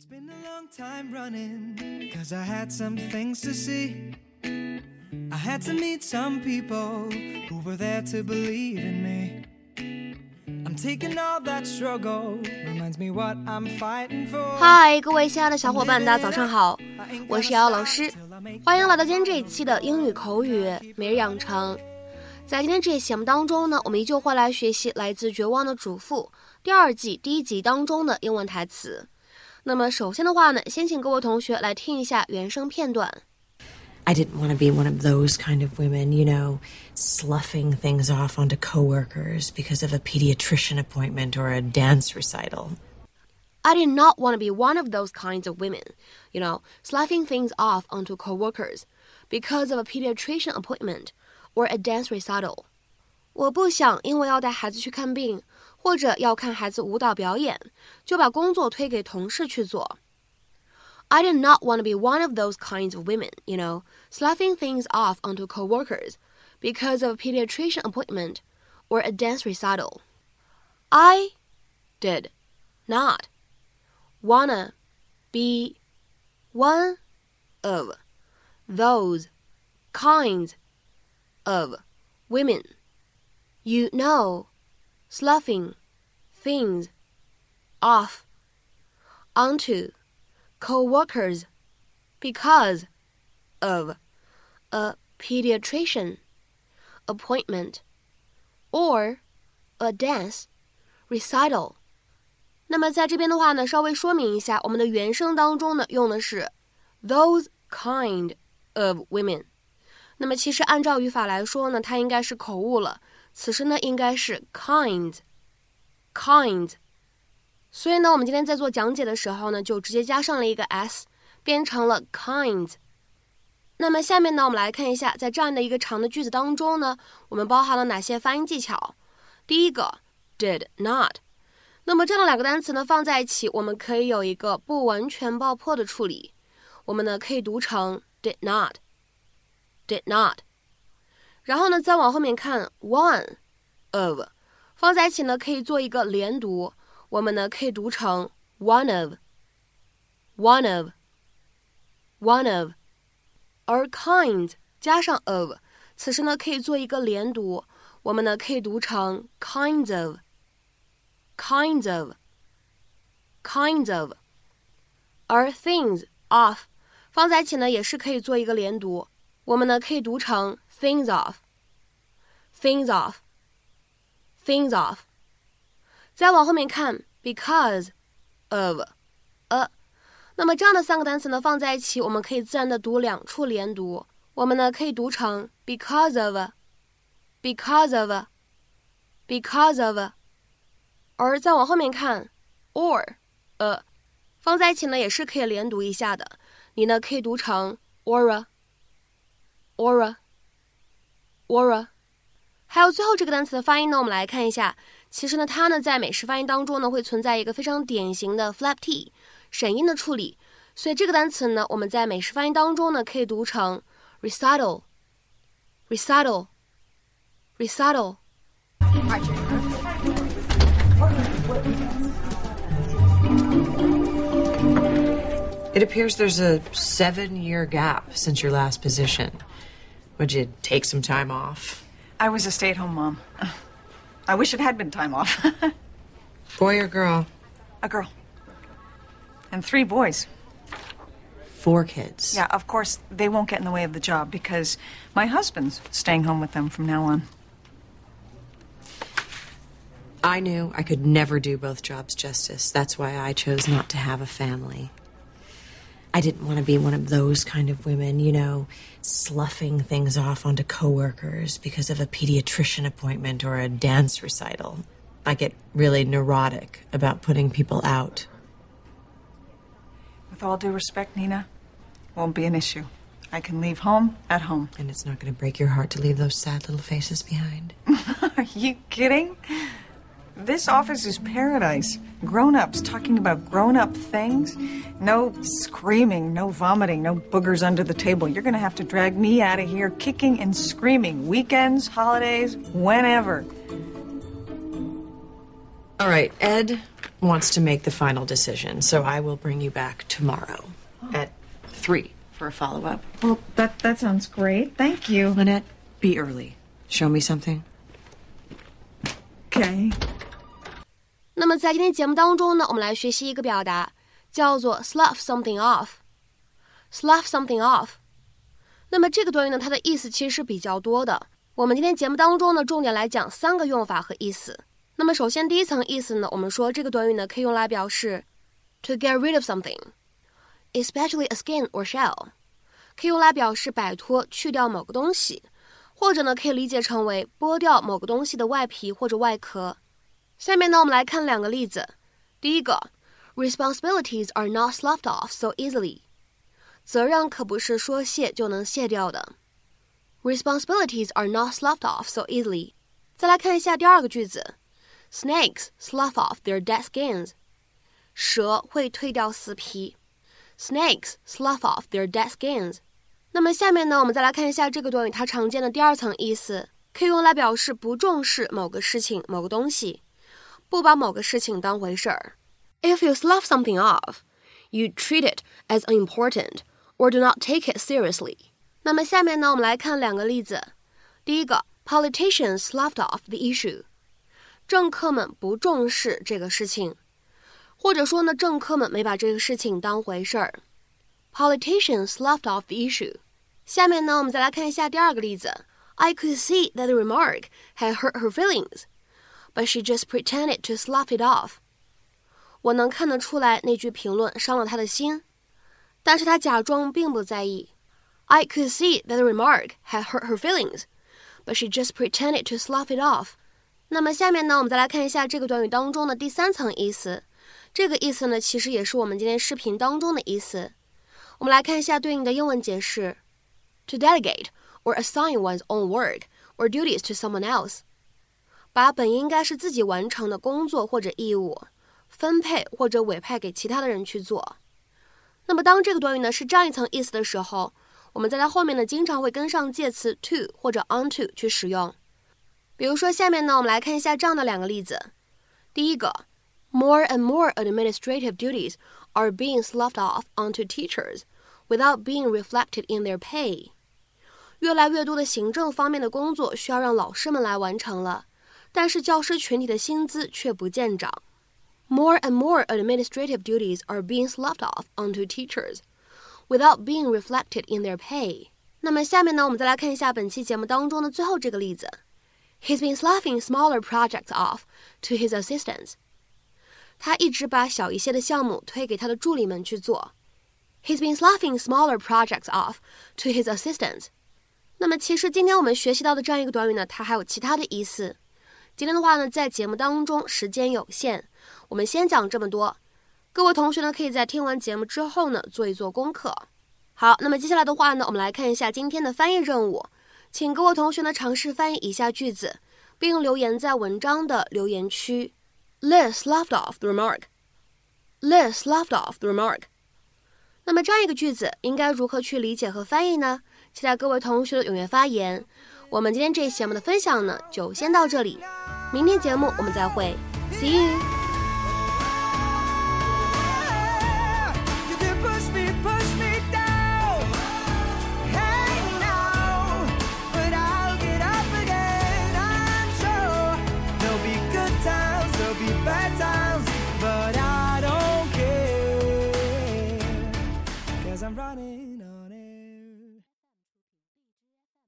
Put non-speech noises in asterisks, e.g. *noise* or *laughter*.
It's been a long time running, cause I had some things to see. I had to meet some people who were there to believe in me. I'm taking all that struggle, reminds me what I'm fighting for. Hi，，各位亲爱的小伙伴，大家早上好，我是瑶瑶老师，欢迎来到今天这一期的英语口语每日养成。在今天这一期节目当中呢，我们依旧会来学习来自《绝望的主妇》第二季第一集当中的英文台词。那么首先的话呢，先请各位同学来听一下原声片段。I didn't want to be one of those kind of women, you know, sloughing things off onto coworkers because of a pediatrician appointment or a dance recital. I did not want to be one of those kinds of women, you know, sloughing things off onto coworkers because of a pediatrician appointment or a dance recital. 我不想因为要带孩子去看病，或者要看孩子舞蹈表演，就把工作推给同事去做。I did not want to be one of those kinds of women, you know, sloughing things off onto coworkers because of a pediatrician appointment or a dance recital. I did not wanna be one of those kinds of women. You know, sloughing things off onto co-workers because of a pediatrician appointment or a dance recital。那么在这边的话呢，稍微说明一下，我们的原声当中呢用的是 those kind of women。那么其实按照语法来说呢，它应该是口误了。 此时呢应该是 kind，kind。所以呢，我们今天在做讲解的时候呢，就直接加上了一个 s，变成了 kind。那么下面呢，我们来看一下，在这样的一个长的句子当中呢，我们包含了哪些发音技巧？第一个 did not。那么这样两个单词呢放在一起，我们可以有一个不完全爆破的处理。我们呢可以读成 did not，did not。然后呢再往后面看 one of，放在一起呢可以做一个连读。我们呢可以读成 one of，one of，one of，而 kind 加上 of，此时呢可以做一个连读，我们呢可以读成 kinds of，kinds of，kinds of，而 things off 放在一起呢也是可以做一个连读，我们呢可以读成 things of，things of，things of。再往后面看，because of a，那么这样的三个单词呢放在一起，我们可以自然的读两处连读。我们呢可以读成 because of，because of，because of。而再往后面看，or a，放在一起呢也是可以连读一下的。你呢可以读成 or a aura，aura，aura。还有最后这个单词的发音呢，我们来看一下。其实呢，它呢在美式发音当中呢会存在一个非常典型的 flap t 省音的处理，所以这个单词呢我们在美式发音当中呢可以读成 recital，recital，recital。It appears there's a seven year gap since your last position. Would you take some time off? I was a stay at home mom. I wish it had been time off. *laughs* Boy or girl? A girl. And three boys. Four kids. Yeah, of course, they won't get in the way of the job because my husband's staying home with them from now on. I knew I could never do both jobs justice. That's why I chose not to have a family. I didn't want to be one of those kind of women, you know, sloughing things off onto coworkers because of a pediatrician appointment or a dance recital. I get really neurotic about putting people out. With all due respect, Nina, won't be an issue. I can leave home at home. And it's not going to break your heart to leave those sad little faces behind. *laughs* Are you kidding? This office is paradise. Grown ups talking about grown up things. No screaming, no vomiting, no boogers under the table. You're going to have to drag me out of here kicking and screaming. Weekends, holidays, whenever. All right, Ed, wants to make the final decision, so I will bring you back tomorrow at 3 for a follow up. Well, that that sounds great. Thank you. Lynette, be early. Show me something. Okay. 那么在今天节目当中呢，我们来学习一个表达，叫做 slough something off。slough something off。那么这个短语呢，它的意思其实是比较多的。我们今天节目当中呢，重点来讲三个用法和意思。那么首先第一层意思呢，我们说这个短语呢可以用来表示 to get rid of something，especially a skin or shell，可以用来表示摆脱、去掉某个东西，或者呢可以理解成为剥掉某个东西的外皮或者外壳。下面呢我们来看两个例子。第一个，responsibilities are not sloughed off so easily，责任可不是说卸就能卸掉的。Responsibilities are not sloughed off so easily。再来看一下第二个句子，Snakes slough off their dead skins。蛇会蜕掉死皮。Snakes slough off their dead skins。那么下面呢，我们再来看一下这个短语它常见的第二层意思，可以用来表示不重视某个事情、某个东西，不把某个事情当回事儿。If you slough something off, you treat it as unimportant or do not take it seriously. 那么下面呢，我们来看两个例子。第一个，Politicians sloughed off the issue，政客们不重视这个事情，或者说呢，政客们没把这个事情当回事儿。Politicians sloughed off the issue。下面呢，我们再来看一下第二个例子。I could see that the remark had hurt her feelings, but she just pretended to slough it off。我能看得出来那句评论伤了她的心，但是她假装并不在意。I could see that the remark had hurt her feelings, but she just pretended to slough it off. 那么下面呢，我们再来看一下这个短语当中的第三层意思。这个意思呢，其实也是我们今天视频当中的意思。我们来看一下对应的英文解释：to delegate or assign one's own work or duties to someone else， 把本应该是自己完成的工作或者义务分配或者委派给其他的人去做。那么当这个短语呢是这样一层意思的时候，我们在它后面呢，经常会跟上介词 to 或者 onto 去使用。比如说，下面呢，我们来看一下这样的两个例子。第一个，More and more administrative duties are being sloughed off onto teachers without being reflected in their pay。越来越多的行政方面的工作需要让老师们来完成了，但是教师群体的薪资却不见涨。More and more administrative duties are being sloughed off onto teachers without being reflected in their pay。那么下面呢，我们再来看一下本期节目当中的最后这个例子。He's been sloughing smaller projects off to his assistants。他一直把小一些的项目推给他的助理们去做。He's been sloughing smaller projects off to his assistants。那么其实今天我们学习到的这样一个短语呢，它还有其他的意思。 今天的话呢，在节目当中时间有限，我们先讲这么多。各位同学呢，可以在听完节目之后呢，做一做功课。好，那么接下来的话呢，我们来看一下今天的翻译任务，请各位同学呢尝试翻译以下句子，并留言在文章的留言区。Liz laughed off the remark. Liz laughed off the remark. 那么这样一个句子应该如何去理解和翻译呢？期待各位同学的踊跃发言。我们今天这一节目的分享呢，就先到这里，明天节目我们再会，See you。